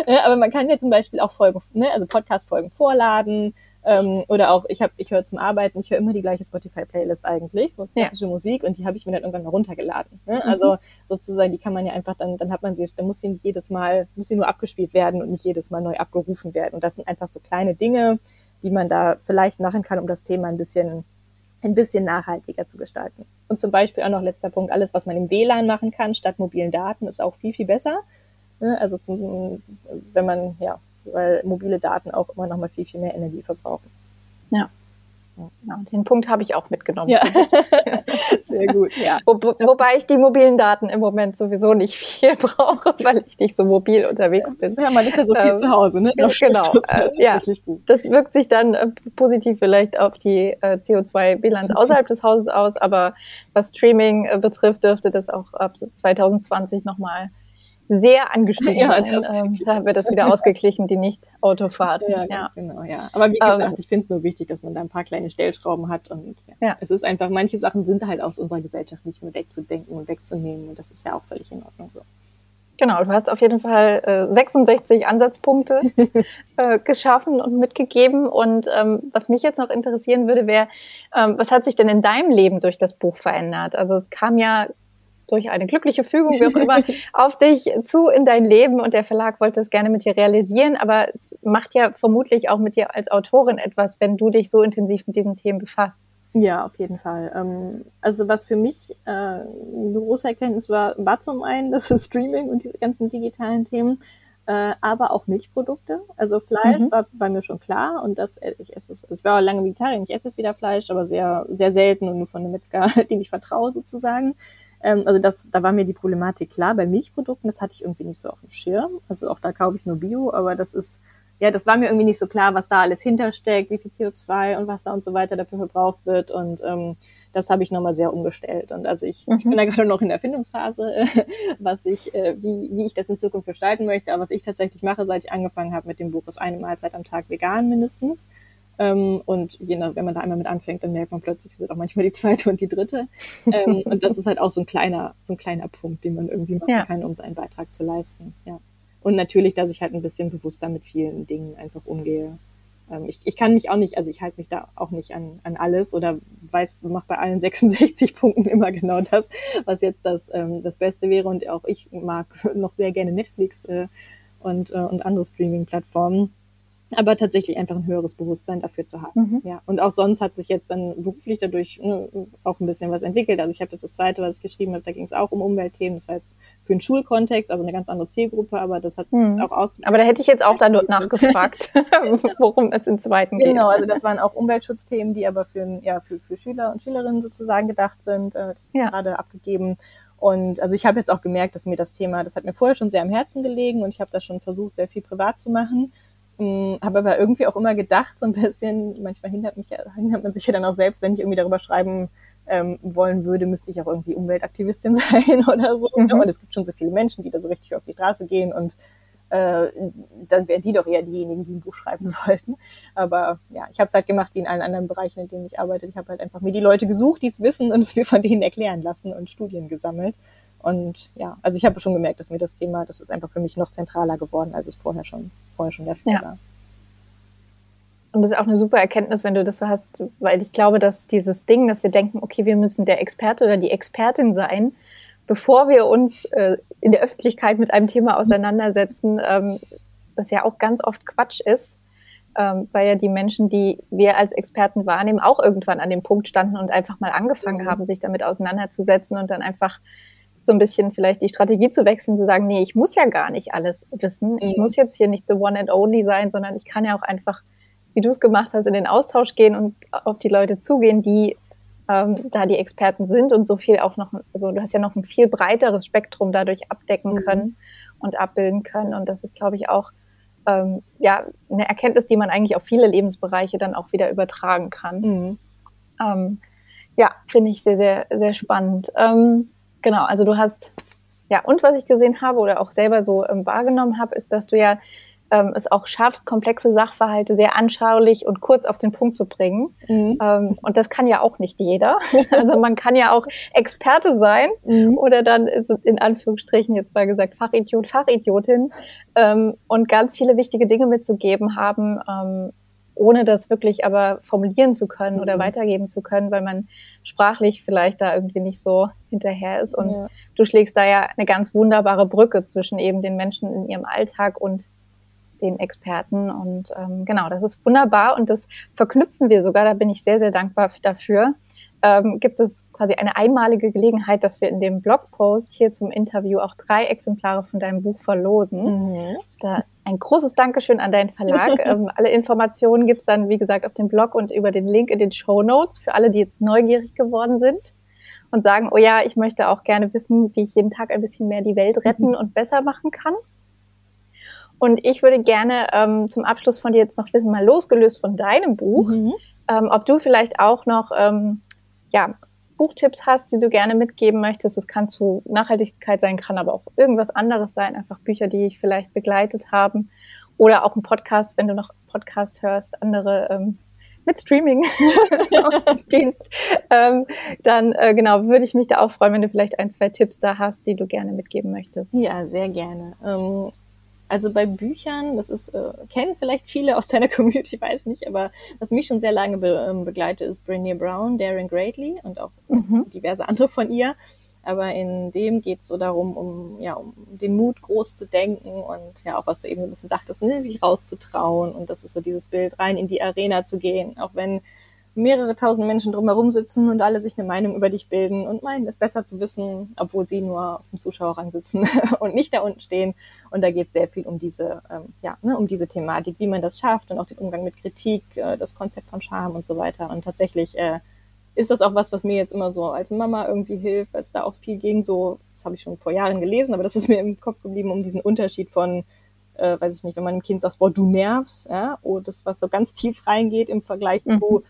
Aber man kann ja zum Beispiel auch Folgen, ne, also Podcast-Folgen vorladen, ähm, oder auch, ich habe, ich höre zum Arbeiten, ich höre immer die gleiche Spotify-Playlist eigentlich, so klassische ja. Musik und die habe ich mir dann irgendwann mal runtergeladen. Ne? Mhm. Also sozusagen, die kann man ja einfach dann, dann hat man sie, dann muss sie nicht jedes Mal, muss sie nur abgespielt werden und nicht jedes Mal neu abgerufen werden. Und das sind einfach so kleine Dinge, die man da vielleicht machen kann, um das Thema ein bisschen ein bisschen nachhaltiger zu gestalten. Und zum Beispiel auch noch letzter Punkt, alles, was man im WLAN machen kann, statt mobilen Daten, ist auch viel, viel besser. Ne? Also zum, wenn man, ja, weil mobile Daten auch immer noch mal viel, viel mehr Energie verbrauchen. Ja. Ja, den Punkt habe ich auch mitgenommen. Ja. Sehr gut, ja. Wo, wobei ich die mobilen Daten im Moment sowieso nicht viel brauche, weil ich nicht so mobil unterwegs bin. Ja, man ist ja so viel ähm, zu Hause, ne? Das genau. Das, äh, ja. das wirkt sich dann äh, positiv vielleicht auf die äh, CO2-Bilanz außerhalb des Hauses aus, aber was Streaming äh, betrifft, dürfte das auch ab 2020 nochmal sehr angestiegen. Ja, ähm, da wird das wieder ausgeglichen, die Nicht-Autofahrt. Ja, ja. genau, ja. Aber wie gesagt, um, ich finde es nur wichtig, dass man da ein paar kleine Stellschrauben hat und ja, ja. es ist einfach, manche Sachen sind halt aus unserer Gesellschaft nicht mehr wegzudenken und wegzunehmen und das ist ja auch völlig in Ordnung so. Genau, du hast auf jeden Fall äh, 66 Ansatzpunkte äh, geschaffen und mitgegeben. Und ähm, was mich jetzt noch interessieren würde, wäre, ähm, was hat sich denn in deinem Leben durch das Buch verändert? Also es kam ja durch eine glückliche Fügung, wie auch immer, auf dich zu in dein Leben und der Verlag wollte es gerne mit dir realisieren, aber es macht ja vermutlich auch mit dir als Autorin etwas, wenn du dich so intensiv mit diesen Themen befasst. Ja, auf jeden Fall. Ähm, also was für mich äh, eine große Erkenntnis war, war zum einen das Streaming und diese ganzen digitalen Themen, äh, aber auch Milchprodukte. Also Fleisch mhm. war bei mir schon klar und das ich esse es, ich war lange Vegetarier, ich esse jetzt wieder Fleisch, aber sehr sehr selten und nur von einem Metzger, dem ich vertraue sozusagen. Ähm, also das, da war mir die Problematik klar. Bei Milchprodukten, das hatte ich irgendwie nicht so auf dem Schirm. Also auch da kaufe ich nur Bio, aber das ist, ja, das war mir irgendwie nicht so klar, was da alles hintersteckt, wie viel CO2 und was da und so weiter dafür verbraucht wird. Und ähm, das habe ich nochmal sehr umgestellt. Und also ich, mhm. ich bin da gerade noch in der Erfindungsphase, was ich, äh, wie, wie ich das in Zukunft gestalten möchte. Aber was ich tatsächlich mache, seit ich angefangen habe mit dem Buch, ist eine Mahlzeit am Tag vegan mindestens. Ähm, und je nach, wenn man da einmal mit anfängt, dann merkt man plötzlich, es wird auch manchmal die zweite und die dritte. Ähm, und das ist halt auch so ein kleiner, so ein kleiner Punkt, den man irgendwie machen ja. kann, um seinen Beitrag zu leisten. Ja. Und natürlich, dass ich halt ein bisschen bewusster mit vielen Dingen einfach umgehe. Ähm, ich, ich kann mich auch nicht, also ich halte mich da auch nicht an, an alles oder weiß, mache bei allen 66 Punkten immer genau das, was jetzt das, ähm, das Beste wäre. Und auch ich mag noch sehr gerne Netflix äh, und, äh, und andere Streaming-Plattformen aber tatsächlich einfach ein höheres Bewusstsein dafür zu haben. Mhm. Ja. Und auch sonst hat sich jetzt dann beruflich dadurch ne, auch ein bisschen was entwickelt. Also ich habe das zweite, was ich geschrieben habe, da ging es auch um Umweltthemen. Das war jetzt für einen Schulkontext, also eine ganz andere Zielgruppe, aber das hat mhm. auch aus. Aber da hätte ich jetzt auch dann nachgefragt, worum es im zweiten geht. Genau, also das waren auch Umweltschutzthemen, die aber für, ja, für, für Schüler und Schülerinnen sozusagen gedacht sind. Äh, das ist ja. gerade abgegeben. Und also ich habe jetzt auch gemerkt, dass mir das Thema, das hat mir vorher schon sehr am Herzen gelegen und ich habe das schon versucht, sehr viel privat zu machen. Hm, habe aber irgendwie auch immer gedacht, so ein bisschen, manchmal hindert, mich hindert man sich ja dann auch selbst, wenn ich irgendwie darüber schreiben ähm, wollen würde, müsste ich auch irgendwie Umweltaktivistin sein oder so. Mhm. Und es gibt schon so viele Menschen, die da so richtig auf die Straße gehen und äh, dann wären die doch eher diejenigen, die ein Buch schreiben sollten. Aber ja, ich habe es halt gemacht wie in allen anderen Bereichen, in denen ich arbeite. Ich habe halt einfach mir die Leute gesucht, die es wissen und es mir von denen erklären lassen und Studien gesammelt. Und ja, also ich habe schon gemerkt, dass mir das Thema, das ist einfach für mich noch zentraler geworden, als es vorher schon, vorher schon der Fall ja. war. Und das ist auch eine super Erkenntnis, wenn du das so hast, weil ich glaube, dass dieses Ding, dass wir denken, okay, wir müssen der Experte oder die Expertin sein, bevor wir uns äh, in der Öffentlichkeit mit einem Thema auseinandersetzen, ähm, das ja auch ganz oft Quatsch ist, ähm, weil ja die Menschen, die wir als Experten wahrnehmen, auch irgendwann an dem Punkt standen und einfach mal angefangen mhm. haben, sich damit auseinanderzusetzen und dann einfach so ein bisschen vielleicht die Strategie zu wechseln, zu sagen, nee, ich muss ja gar nicht alles wissen. Ich mhm. muss jetzt hier nicht the one and only sein, sondern ich kann ja auch einfach, wie du es gemacht hast, in den Austausch gehen und auf die Leute zugehen, die ähm, da die Experten sind und so viel auch noch, also du hast ja noch ein viel breiteres Spektrum dadurch abdecken mhm. können und abbilden können. Und das ist, glaube ich, auch ähm, ja eine Erkenntnis, die man eigentlich auf viele Lebensbereiche dann auch wieder übertragen kann. Mhm. Ähm, Ja, finde ich sehr, sehr, sehr spannend. Ähm, genau, also du hast, ja, und was ich gesehen habe oder auch selber so ähm, wahrgenommen habe, ist, dass du ja ähm, es auch schaffst, komplexe Sachverhalte sehr anschaulich und kurz auf den Punkt zu bringen. Mhm. Ähm, und das kann ja auch nicht jeder. also man kann ja auch Experte sein mhm. oder dann in Anführungsstrichen jetzt mal gesagt Fachidiot, Fachidiotin ähm, und ganz viele wichtige Dinge mitzugeben haben, ähm, ohne das wirklich aber formulieren zu können mhm. oder weitergeben zu können, weil man sprachlich vielleicht da irgendwie nicht so hinterher ist. Und ja. du schlägst da ja eine ganz wunderbare Brücke zwischen eben den Menschen in ihrem Alltag und den Experten. Und ähm, genau, das ist wunderbar und das verknüpfen wir sogar, da bin ich sehr, sehr dankbar dafür. Ähm, gibt es quasi eine einmalige Gelegenheit, dass wir in dem Blogpost hier zum Interview auch drei Exemplare von deinem Buch verlosen. Mhm. Da ein großes Dankeschön an deinen Verlag. ähm, alle Informationen gibt's dann, wie gesagt, auf dem Blog und über den Link in den Show Notes für alle, die jetzt neugierig geworden sind und sagen, oh ja, ich möchte auch gerne wissen, wie ich jeden Tag ein bisschen mehr die Welt retten mhm. und besser machen kann. Und ich würde gerne ähm, zum Abschluss von dir jetzt noch wissen, mal losgelöst von deinem Buch, mhm. ähm, ob du vielleicht auch noch ähm, ja, Buchtipps hast, die du gerne mitgeben möchtest. Es kann zu Nachhaltigkeit sein, kann aber auch irgendwas anderes sein, einfach Bücher, die dich vielleicht begleitet haben. Oder auch ein Podcast, wenn du noch Podcast hörst, andere ähm, mit Streaming Dienst, ähm, dann äh, genau würde ich mich da auch freuen, wenn du vielleicht ein, zwei Tipps da hast, die du gerne mitgeben möchtest. Ja, sehr gerne. Ähm, also bei Büchern, das ist, äh, kennen vielleicht viele aus deiner Community, weiß nicht, aber was mich schon sehr lange be ähm, begleitet, ist Brené Brown, Darren Greatly und auch mhm. diverse andere von ihr. Aber in dem geht es so darum, um, ja, um den Mut groß zu denken und ja auch, was du eben ein bisschen sagtest, ne, sich rauszutrauen. Und das ist so dieses Bild, rein in die Arena zu gehen, auch wenn mehrere tausend Menschen drumherum sitzen und alle sich eine Meinung über dich bilden und meinen, es besser zu wissen, obwohl sie nur auf dem Zuschauerrang sitzen und nicht da unten stehen. Und da geht es sehr viel um diese, ähm, ja, ne, um diese Thematik, wie man das schafft und auch den Umgang mit Kritik, äh, das Konzept von Scham und so weiter. Und tatsächlich äh, ist das auch was, was mir jetzt immer so als Mama irgendwie hilft, als da auch viel ging, so, das habe ich schon vor Jahren gelesen, aber das ist mir im Kopf geblieben, um diesen Unterschied von äh, weiß ich nicht, wenn man einem Kind sagt, boah, du nervst, ja, oder das, was so ganz tief reingeht im Vergleich mhm. zu,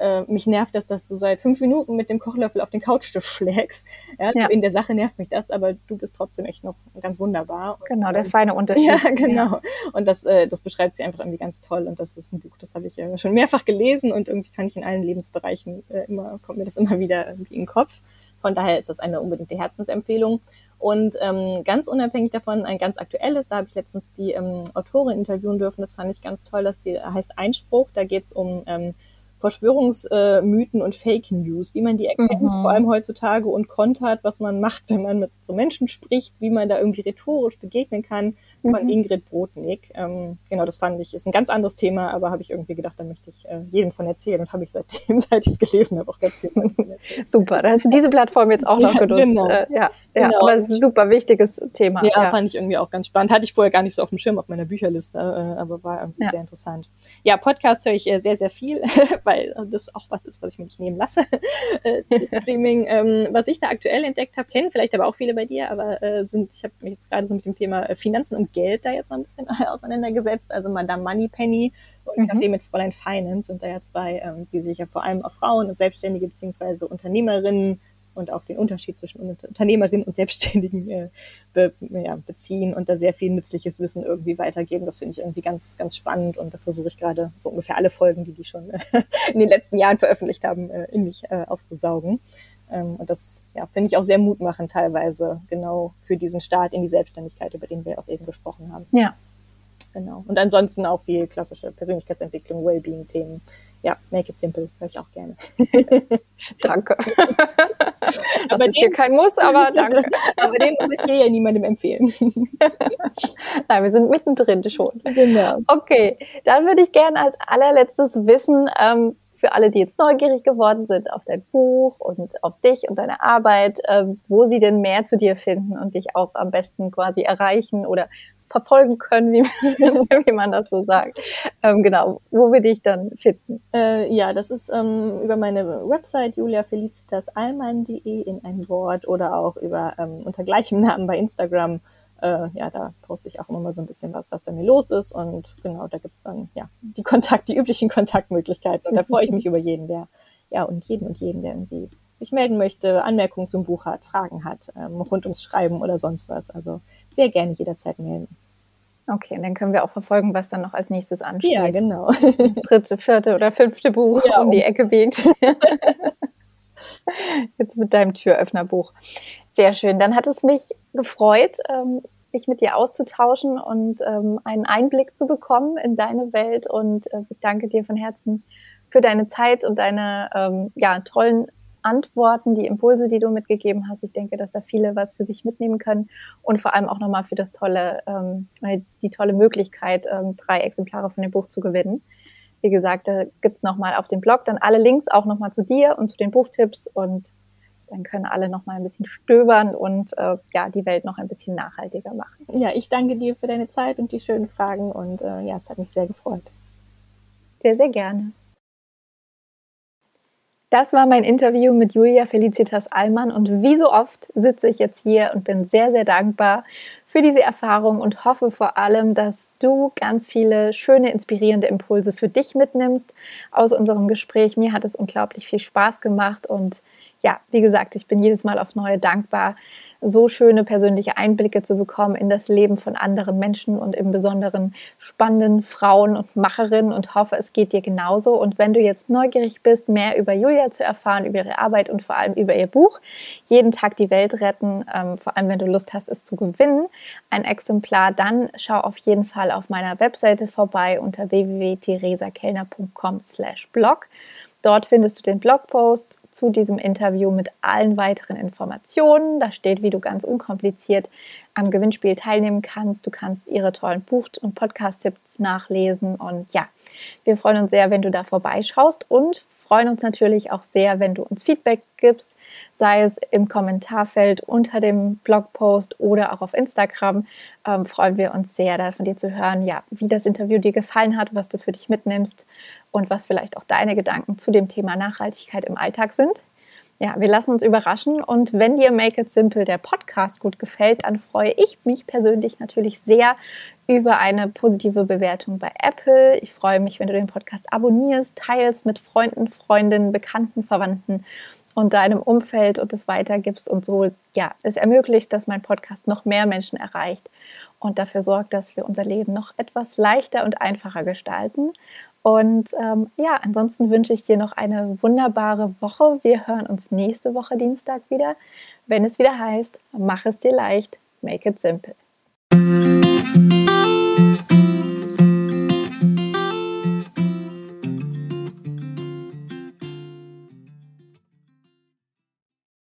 äh, mich nervt das, dass du seit fünf Minuten mit dem Kochlöffel auf den Couchtisch schlägst. Ja, ja. In der Sache nervt mich das, aber du bist trotzdem echt noch ganz wunderbar. Genau, der feine Unterschied. Ja, genau. Ja. Und das, äh, das beschreibt sie einfach irgendwie ganz toll. Und das ist ein Buch, das habe ich äh, schon mehrfach gelesen und irgendwie kann ich in allen Lebensbereichen äh, immer, kommt mir das immer wieder irgendwie in den Kopf. Von daher ist das eine unbedingte Herzensempfehlung. Und ähm, ganz unabhängig davon ein ganz aktuelles, da habe ich letztens die ähm, Autorin interviewen dürfen, das fand ich ganz toll, das heißt Einspruch, da geht es um ähm, Verschwörungsmythen und Fake News, wie man die erkennt, mhm. vor allem heutzutage und kontert, was man macht, wenn man mit so Menschen spricht, wie man da irgendwie rhetorisch begegnen kann, von mhm. Ingrid Brodnik. Ähm, genau, das fand ich, ist ein ganz anderes Thema, aber habe ich irgendwie gedacht, da möchte ich äh, jedem von erzählen und habe ich seitdem, seit ich es gelesen habe, auch ganz viel von Super, da hast du diese Plattform jetzt auch noch ja, genutzt. Genau. Äh, ja, ja genau. aber es ist ein super wichtiges Thema. Ja, ja, fand ich irgendwie auch ganz spannend. Hatte ich vorher gar nicht so auf dem Schirm auf meiner Bücherliste, äh, aber war irgendwie ja. sehr interessant. Ja, Podcast höre ich äh, sehr, sehr viel, weil das auch was ist, was ich mir nicht nehmen lasse. äh, Streaming, ähm, was ich da aktuell entdeckt habe, kennen vielleicht aber auch viele bei dir, aber äh, sind, ich habe mich jetzt gerade so mit dem Thema äh, Finanzen und Geld da jetzt mal ein bisschen auseinandergesetzt. Also Madame Moneypenny und mhm. Café mit Fräulein Finance sind da ja zwei, ähm, die sich ja vor allem auf Frauen und Selbstständige beziehungsweise Unternehmerinnen und auch den Unterschied zwischen Unternehmerinnen und Selbstständigen äh, be, ja, beziehen und da sehr viel nützliches Wissen irgendwie weitergeben. Das finde ich irgendwie ganz, ganz spannend und da versuche ich gerade so ungefähr alle Folgen, die die schon äh, in den letzten Jahren veröffentlicht haben, äh, in mich äh, aufzusaugen. Ähm, und das ja, finde ich auch sehr mutmachend teilweise, genau für diesen Start in die Selbstständigkeit, über den wir auch eben gesprochen haben. Ja. Genau. Und ansonsten auch viel klassische Persönlichkeitsentwicklung, Wellbeing-Themen. Ja, Make it simple, höre ich auch gerne. danke. das aber ist den, hier kein Muss, aber danke. aber den muss ich hier ja niemandem empfehlen. Nein, wir sind mittendrin schon. Genau. Okay, dann würde ich gerne als allerletztes wissen, ähm, für alle, die jetzt neugierig geworden sind auf dein Buch und auf dich und deine Arbeit, äh, wo sie denn mehr zu dir finden und dich auch am besten quasi erreichen oder verfolgen können, wie, wie man das so sagt. Ähm, genau, wo wir dich dann finden. Äh, ja, das ist ähm, über meine Website juliafelicitasalmann.de in ein Wort oder auch über ähm, unter gleichem Namen bei Instagram äh, ja, da poste ich auch immer mal so ein bisschen was, was bei mir los ist. Und genau, da gibt's dann ja die Kontakt, die üblichen Kontaktmöglichkeiten. Und da freue ich mich über jeden, der ja, und jeden und jeden, der irgendwie sich melden möchte, Anmerkungen zum Buch hat, Fragen hat, ähm, rund ums Schreiben oder sonst was. Also sehr gerne jederzeit melden. Okay, und dann können wir auch verfolgen, was dann noch als nächstes ansteht. Ja, genau. Das dritte, vierte oder fünfte Buch ja, um die Ecke biegt. Jetzt mit deinem Türöffnerbuch. Sehr schön. Dann hat es mich gefreut, ähm, mich mit dir auszutauschen und ähm, einen Einblick zu bekommen in deine Welt. Und äh, ich danke dir von Herzen für deine Zeit und deine ähm, ja, tollen Antworten, die Impulse, die du mitgegeben hast. Ich denke, dass da viele was für sich mitnehmen können und vor allem auch nochmal für das tolle, ähm, die tolle Möglichkeit, ähm, drei Exemplare von dem Buch zu gewinnen. Wie gesagt, da gibt's nochmal auf dem Blog dann alle Links auch nochmal zu dir und zu den Buchtipps und dann können alle nochmal ein bisschen stöbern und äh, ja, die Welt noch ein bisschen nachhaltiger machen. Ja, ich danke dir für deine Zeit und die schönen Fragen und äh, ja, es hat mich sehr gefreut. Sehr, sehr gerne. Das war mein Interview mit Julia Felicitas Allmann und wie so oft sitze ich jetzt hier und bin sehr, sehr dankbar für diese Erfahrung und hoffe vor allem, dass du ganz viele schöne, inspirierende Impulse für dich mitnimmst aus unserem Gespräch. Mir hat es unglaublich viel Spaß gemacht und ja, wie gesagt, ich bin jedes Mal aufs Neue dankbar, so schöne persönliche Einblicke zu bekommen in das Leben von anderen Menschen und im Besonderen spannenden Frauen und Macherinnen und hoffe, es geht dir genauso. Und wenn du jetzt neugierig bist, mehr über Julia zu erfahren, über ihre Arbeit und vor allem über ihr Buch, jeden Tag die Welt retten, ähm, vor allem wenn du Lust hast, es zu gewinnen, ein Exemplar, dann schau auf jeden Fall auf meiner Webseite vorbei unter www.theresakellner.com/blog. Dort findest du den Blogpost zu diesem Interview mit allen weiteren Informationen. Da steht, wie du ganz unkompliziert am Gewinnspiel teilnehmen kannst. Du kannst ihre tollen Buch- und Podcast-Tipps nachlesen. Und ja, wir freuen uns sehr, wenn du da vorbeischaust und freuen uns natürlich auch sehr, wenn du uns Feedback gibst, sei es im Kommentarfeld unter dem Blogpost oder auch auf Instagram. Ähm, freuen wir uns sehr, da von dir zu hören, ja, wie das Interview dir gefallen hat, was du für dich mitnimmst und was vielleicht auch deine Gedanken zu dem Thema Nachhaltigkeit im Alltag sind. Ja, wir lassen uns überraschen und wenn dir Make It Simple der Podcast gut gefällt, dann freue ich mich persönlich natürlich sehr über eine positive Bewertung bei Apple. Ich freue mich, wenn du den Podcast abonnierst, teilst mit Freunden, Freundinnen, Bekannten, Verwandten und deinem Umfeld und es weitergibst und so, ja, es ermöglicht, dass mein Podcast noch mehr Menschen erreicht und dafür sorgt, dass wir unser Leben noch etwas leichter und einfacher gestalten. Und ähm, ja, ansonsten wünsche ich dir noch eine wunderbare Woche. Wir hören uns nächste Woche Dienstag wieder, wenn es wieder heißt, mach es dir leicht, make it simple.